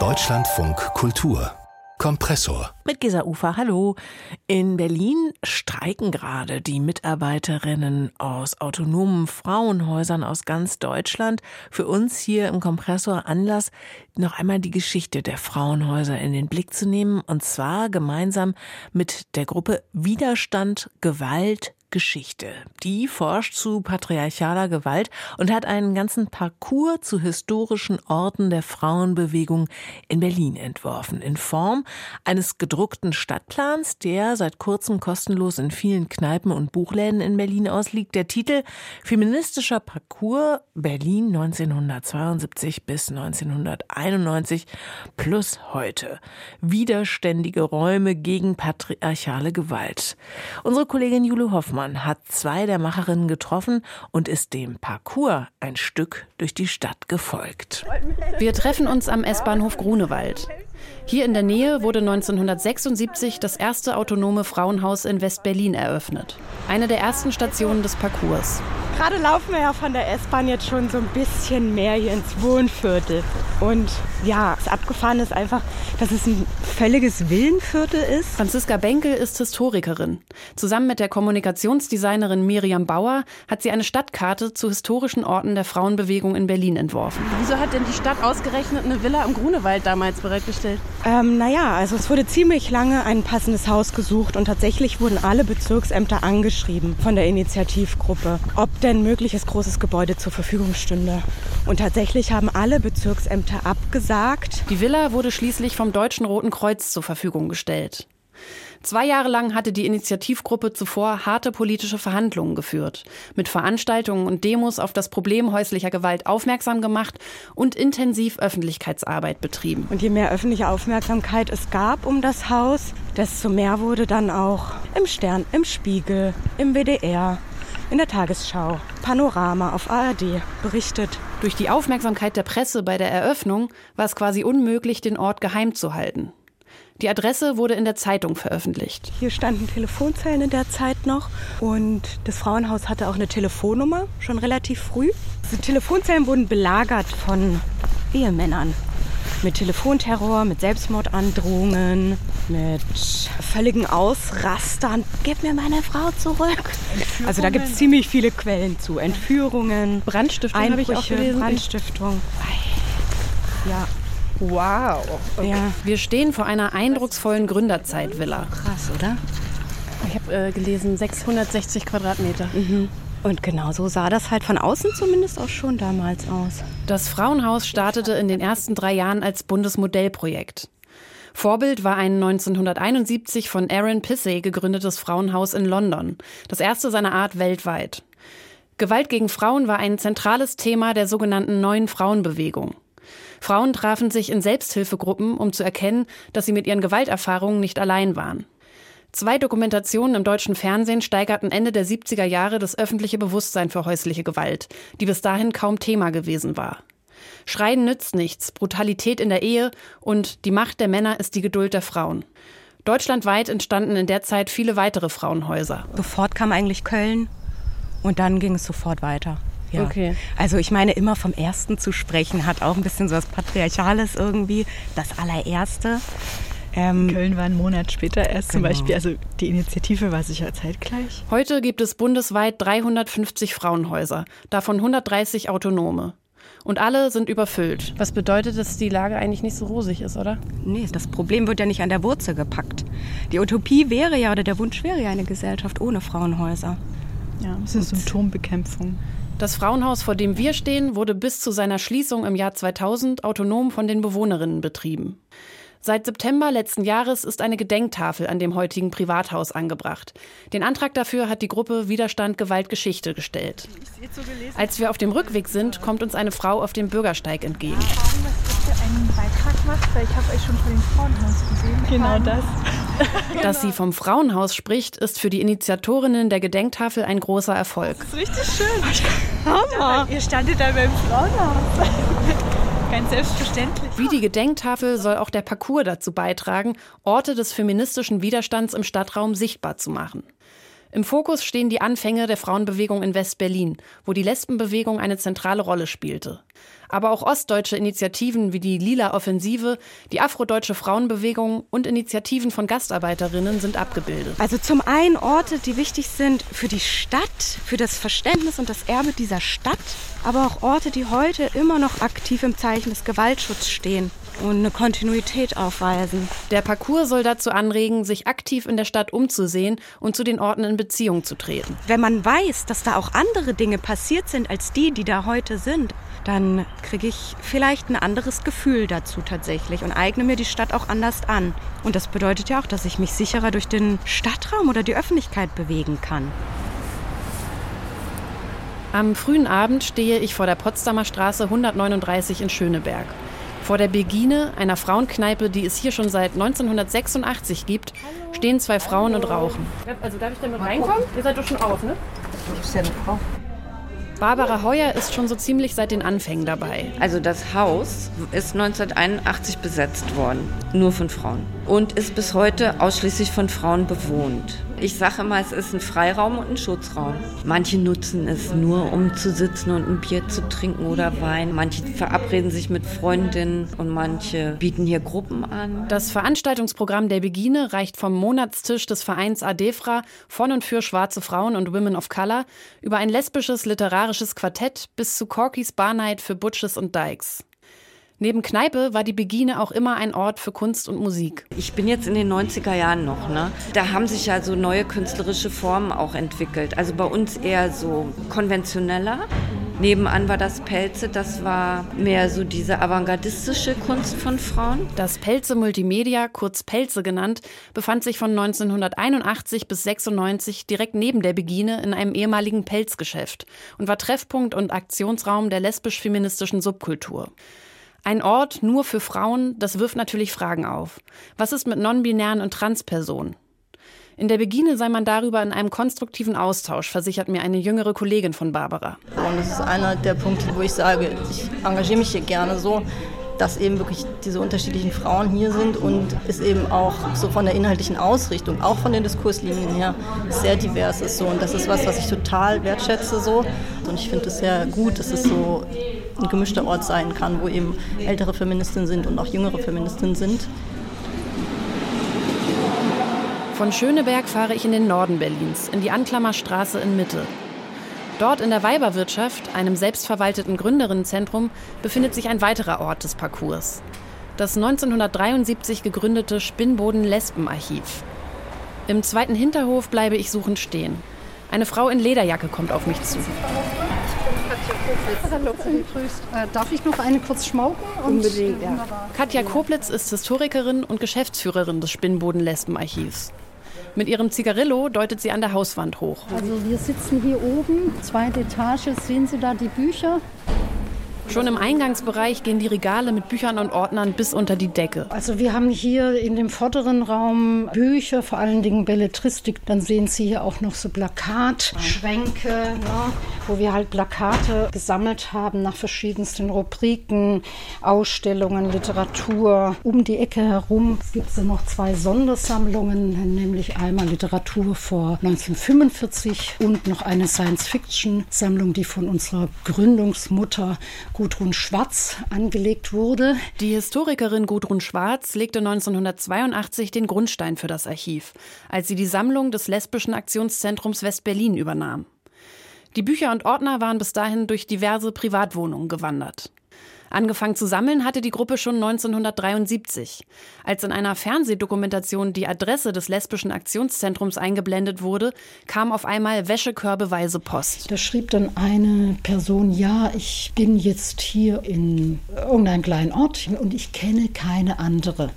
Deutschlandfunk Kultur Kompressor. Mit Gesa Ufer, hallo. In Berlin streiken gerade die Mitarbeiterinnen aus autonomen Frauenhäusern aus ganz Deutschland. Für uns hier im Kompressor Anlass, noch einmal die Geschichte der Frauenhäuser in den Blick zu nehmen. Und zwar gemeinsam mit der Gruppe Widerstand, Gewalt, Geschichte. Die forscht zu patriarchaler Gewalt und hat einen ganzen Parcours zu historischen Orten der Frauenbewegung in Berlin entworfen. In Form eines gedruckten Stadtplans, der seit kurzem kostenlos in vielen Kneipen und Buchläden in Berlin ausliegt. Der Titel Feministischer Parcours Berlin 1972 bis 1991 plus heute. Widerständige Räume gegen patriarchale Gewalt. Unsere Kollegin Jule Hoffmann Baumann hat zwei der Macherinnen getroffen und ist dem Parcours ein Stück durch die Stadt gefolgt. Wir treffen uns am S-Bahnhof Grunewald. Hier in der Nähe wurde 1976 das erste autonome Frauenhaus in West-Berlin eröffnet. Eine der ersten Stationen des Parcours. Gerade laufen wir ja von der S-Bahn jetzt schon so ein bisschen mehr hier ins Wohnviertel. Und ja, das Abgefahren ist einfach, dass es ein völliges Villenviertel ist. Franziska Benkel ist Historikerin. Zusammen mit der Kommunikationsdesignerin Miriam Bauer hat sie eine Stadtkarte zu historischen Orten der Frauenbewegung in Berlin entworfen. Wieso hat denn die Stadt ausgerechnet eine Villa im Grunewald damals bereitgestellt? Ähm, naja, also es wurde ziemlich lange ein passendes Haus gesucht und tatsächlich wurden alle Bezirksämter angeschrieben von der Initiativgruppe, ob denn mögliches großes Gebäude zur Verfügung stünde. Und tatsächlich haben alle Bezirksämter abgesagt. Die Villa wurde schließlich vom Deutschen Roten Kreuz zur Verfügung gestellt. Zwei Jahre lang hatte die Initiativgruppe zuvor harte politische Verhandlungen geführt, mit Veranstaltungen und Demos auf das Problem häuslicher Gewalt aufmerksam gemacht und intensiv Öffentlichkeitsarbeit betrieben. Und je mehr öffentliche Aufmerksamkeit es gab um das Haus, desto mehr wurde dann auch im Stern, im Spiegel, im WDR, in der Tagesschau, Panorama auf ARD berichtet. Durch die Aufmerksamkeit der Presse bei der Eröffnung war es quasi unmöglich, den Ort geheim zu halten. Die Adresse wurde in der Zeitung veröffentlicht. Hier standen Telefonzellen in der Zeit noch und das Frauenhaus hatte auch eine Telefonnummer, schon relativ früh. Diese Telefonzellen wurden belagert von Ehemännern mit Telefonterror, mit Selbstmordandrohungen, mit völligen Ausrastern. Gib mir meine Frau zurück. Also da gibt es ziemlich viele Quellen zu. Entführungen, Brandstiftung habe ich auch gelesen. Brandstiftung. Ja. Wow. Okay. Ja. Wir stehen vor einer eindrucksvollen Gründerzeit-Villa. Krass, oder? Ich habe äh, gelesen 660 Quadratmeter. Mhm. Und genau so sah das halt von außen zumindest auch schon damals aus. Das Frauenhaus startete in den ersten drei Jahren als Bundesmodellprojekt. Vorbild war ein 1971 von Aaron Pissey gegründetes Frauenhaus in London, das erste seiner Art weltweit. Gewalt gegen Frauen war ein zentrales Thema der sogenannten neuen Frauenbewegung. Frauen trafen sich in Selbsthilfegruppen, um zu erkennen, dass sie mit ihren Gewalterfahrungen nicht allein waren. Zwei Dokumentationen im deutschen Fernsehen steigerten Ende der 70er Jahre das öffentliche Bewusstsein für häusliche Gewalt, die bis dahin kaum Thema gewesen war. Schreien nützt nichts, Brutalität in der Ehe und die Macht der Männer ist die Geduld der Frauen. Deutschlandweit entstanden in der Zeit viele weitere Frauenhäuser. Sofort kam eigentlich Köln und dann ging es sofort weiter. Ja. Okay. Also ich meine, immer vom Ersten zu sprechen, hat auch ein bisschen so was Patriarchales irgendwie. Das allererste. Ähm, Köln war einen Monat später erst genau. zum Beispiel. Also die Initiative war sicher zeitgleich. Heute gibt es bundesweit 350 Frauenhäuser, davon 130 autonome. Und alle sind überfüllt. Was bedeutet, dass die Lage eigentlich nicht so rosig ist, oder? Nee, das Problem wird ja nicht an der Wurzel gepackt. Die Utopie wäre ja, oder der Wunsch wäre ja eine Gesellschaft ohne Frauenhäuser. Ja, es ist Symptombekämpfung. Das Frauenhaus, vor dem wir stehen, wurde bis zu seiner Schließung im Jahr 2000 autonom von den Bewohnerinnen betrieben. Seit September letzten Jahres ist eine Gedenktafel an dem heutigen Privathaus angebracht. Den Antrag dafür hat die Gruppe Widerstand Gewalt Geschichte gestellt. Als wir auf dem Rückweg sind, kommt uns eine Frau auf dem Bürgersteig entgegen. Einen Beitrag macht, weil ich habe euch schon vor dem Frauenhaus gesehen. Genau das. Dass sie vom Frauenhaus spricht, ist für die Initiatorinnen der Gedenktafel ein großer Erfolg. Das ist richtig schön. Hammer. Ihr standet da beim Frauenhaus. Ganz selbstverständlich. Wie die Gedenktafel soll auch der Parcours dazu beitragen, Orte des feministischen Widerstands im Stadtraum sichtbar zu machen. Im Fokus stehen die Anfänge der Frauenbewegung in West-Berlin, wo die Lesbenbewegung eine zentrale Rolle spielte. Aber auch ostdeutsche Initiativen wie die Lila Offensive, die Afrodeutsche Frauenbewegung und Initiativen von Gastarbeiterinnen sind abgebildet. Also zum einen Orte, die wichtig sind für die Stadt, für das Verständnis und das Erbe dieser Stadt, aber auch Orte, die heute immer noch aktiv im Zeichen des Gewaltschutzes stehen und eine Kontinuität aufweisen. Der Parcours soll dazu anregen, sich aktiv in der Stadt umzusehen und zu den Orten in Beziehung zu treten. Wenn man weiß, dass da auch andere Dinge passiert sind als die, die da heute sind, dann kriege ich vielleicht ein anderes Gefühl dazu tatsächlich und eigne mir die Stadt auch anders an. Und das bedeutet ja auch, dass ich mich sicherer durch den Stadtraum oder die Öffentlichkeit bewegen kann. Am frühen Abend stehe ich vor der Potsdamer Straße 139 in Schöneberg. Vor der Begine, einer Frauenkneipe, die es hier schon seit 1986 gibt, stehen zwei Frauen und rauchen. Also darf ich damit reinkommen? Ihr seid doch schon auf, ne? Ich bin ja eine Frau. Barbara Heuer ist schon so ziemlich seit den Anfängen dabei. Also das Haus ist 1981 besetzt worden, nur von Frauen. Und ist bis heute ausschließlich von Frauen bewohnt. Ich sage immer, es ist ein Freiraum und ein Schutzraum. Manche nutzen es nur, um zu sitzen und ein Bier zu trinken oder Wein. Manche verabreden sich mit Freundinnen und manche bieten hier Gruppen an. Das Veranstaltungsprogramm der Begine reicht vom Monatstisch des Vereins ADEFRA von und für schwarze Frauen und Women of Color über ein lesbisches literarisches Quartett bis zu Corkys Barnight für Butches und Dykes. Neben Kneipe war die Begine auch immer ein Ort für Kunst und Musik. Ich bin jetzt in den 90er Jahren noch, ne? Da haben sich ja so neue künstlerische Formen auch entwickelt. Also bei uns eher so konventioneller. Nebenan war das Pelze, das war mehr so diese avantgardistische Kunst von Frauen. Das Pelze Multimedia, kurz Pelze genannt, befand sich von 1981 bis 96 direkt neben der Begine in einem ehemaligen Pelzgeschäft und war Treffpunkt und Aktionsraum der lesbisch-feministischen Subkultur. Ein Ort nur für Frauen, das wirft natürlich Fragen auf. Was ist mit non-binären und Transpersonen? In der Begine sei man darüber in einem konstruktiven Austausch, versichert mir eine jüngere Kollegin von Barbara. Und das ist einer der Punkte, wo ich sage, ich engagiere mich hier gerne so, dass eben wirklich diese unterschiedlichen Frauen hier sind und es eben auch so von der inhaltlichen Ausrichtung, auch von den Diskurslinien her, sehr divers ist so. Und das ist was, was ich total wertschätze so. Und ich finde es sehr gut, dass es so ein gemischter Ort sein kann, wo eben ältere Feministinnen sind und auch jüngere Feministinnen sind. Von Schöneberg fahre ich in den Norden Berlins, in die Anklammerstraße in Mitte. Dort in der Weiberwirtschaft, einem selbstverwalteten Gründerinnenzentrum, befindet sich ein weiterer Ort des Parcours. Das 1973 gegründete Spinnboden-Lesben-Archiv. Im zweiten Hinterhof bleibe ich suchend stehen. Eine Frau in Lederjacke kommt auf mich zu. Hallo, grüßt. Äh, darf ich noch eine kurz schmauken? Unbedingt, ja. Katja Koplitz ist Historikerin und Geschäftsführerin des Spinnboden-Lesben-Archivs. Mit ihrem Zigarillo deutet sie an der Hauswand hoch. Also wir sitzen hier oben, zweite Etage, sehen Sie da die Bücher? Schon im Eingangsbereich gehen die Regale mit Büchern und Ordnern bis unter die Decke. Also wir haben hier in dem vorderen Raum Bücher, vor allen Dingen Belletristik. Dann sehen Sie hier auch noch so Plakatschränke, ne, wo wir halt Plakate gesammelt haben nach verschiedensten Rubriken, Ausstellungen, Literatur. Um die Ecke herum gibt es noch zwei Sondersammlungen, nämlich einmal Literatur vor 1945 und noch eine Science-Fiction-Sammlung, die von unserer Gründungsmutter Gudrun Schwarz angelegt wurde. Die Historikerin Gudrun Schwarz legte 1982 den Grundstein für das Archiv, als sie die Sammlung des Lesbischen Aktionszentrums West-Berlin übernahm. Die Bücher und Ordner waren bis dahin durch diverse Privatwohnungen gewandert. Angefangen zu sammeln hatte die Gruppe schon 1973. Als in einer Fernsehdokumentation die Adresse des lesbischen Aktionszentrums eingeblendet wurde, kam auf einmal wäschekörbeweise Post. Da schrieb dann eine Person, ja, ich bin jetzt hier in irgendeinem kleinen Ort und ich kenne keine andere.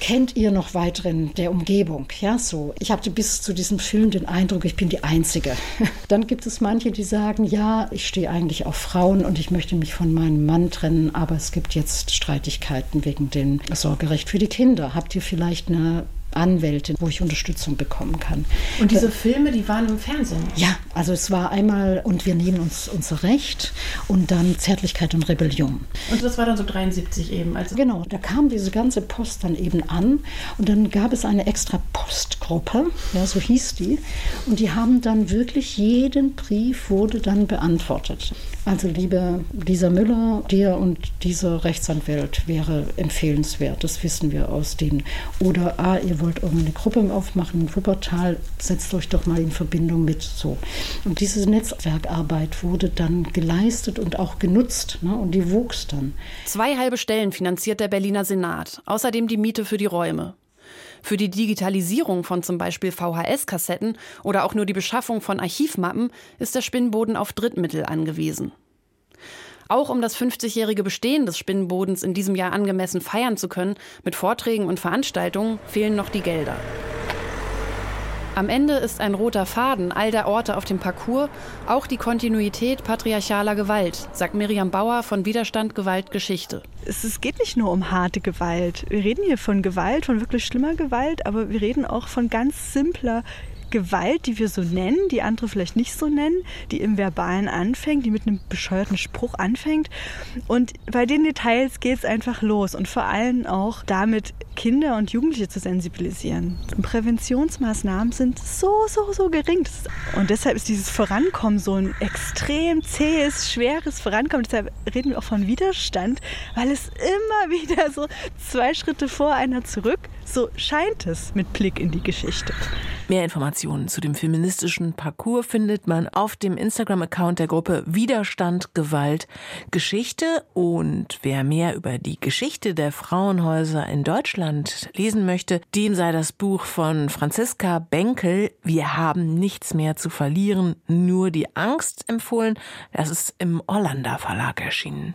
Kennt ihr noch weiteren der Umgebung? Ja, so. Ich hatte bis zu diesem Film den Eindruck, ich bin die Einzige. Dann gibt es manche, die sagen, ja, ich stehe eigentlich auf Frauen und ich möchte mich von meinem Mann trennen, aber es gibt jetzt Streitigkeiten wegen dem Sorgerecht für die Kinder. Habt ihr vielleicht eine Anwältin, wo ich Unterstützung bekommen kann. Und diese Filme, die waren im Fernsehen? Ja, also es war einmal und wir nehmen uns unser Recht und dann Zärtlichkeit und Rebellion. Und das war dann so 73 eben? Also genau, da kam diese ganze Post dann eben an und dann gab es eine extra Postgruppe, ja, so hieß die, und die haben dann wirklich jeden Brief wurde dann beantwortet. Also liebe Lisa Müller, dir und dieser Rechtsanwalt wäre empfehlenswert, das wissen wir aus den. Oder ah, ihr wollt irgendeine Gruppe aufmachen in Wuppertal, setzt euch doch mal in Verbindung mit so. Und diese Netzwerkarbeit wurde dann geleistet und auch genutzt ne? und die wuchs dann. Zwei halbe Stellen finanziert der Berliner Senat, außerdem die Miete für die Räume. Für die Digitalisierung von zum Beispiel VHS-Kassetten oder auch nur die Beschaffung von Archivmappen ist der Spinnboden auf Drittmittel angewiesen. Auch um das 50-jährige Bestehen des Spinnbodens in diesem Jahr angemessen feiern zu können, mit Vorträgen und Veranstaltungen, fehlen noch die Gelder. Am Ende ist ein roter Faden all der Orte auf dem Parcours auch die Kontinuität patriarchaler Gewalt, sagt Miriam Bauer von Widerstand, Gewalt, Geschichte. Es, es, geht nicht nur um harte Gewalt. Wir reden hier von Gewalt, von wirklich schlimmer Gewalt, aber wir reden auch von ganz simpler Gewalt, die wir so nennen, die andere vielleicht nicht so nennen, die im Verbalen anfängt, die mit einem bescheuerten Spruch anfängt. Und bei den Details geht es einfach los und vor allem auch damit, Kinder und Jugendliche zu sensibilisieren. Präventionsmaßnahmen sind so, so, so gering. Und deshalb ist dieses Vorankommen so ein extrem zähes, schweres Vorankommen. Deshalb reden wir auch von Widerstand, weil es immer wieder so zwei Schritte vor einer zurück, so scheint es mit Blick in die Geschichte. Mehr Informationen zu dem feministischen Parcours findet man auf dem Instagram-Account der Gruppe Widerstand, Gewalt, Geschichte. Und wer mehr über die Geschichte der Frauenhäuser in Deutschland lesen möchte, dem sei das Buch von Franziska Benkel Wir haben nichts mehr zu verlieren, nur die Angst empfohlen. Das ist im Hollander Verlag erschienen.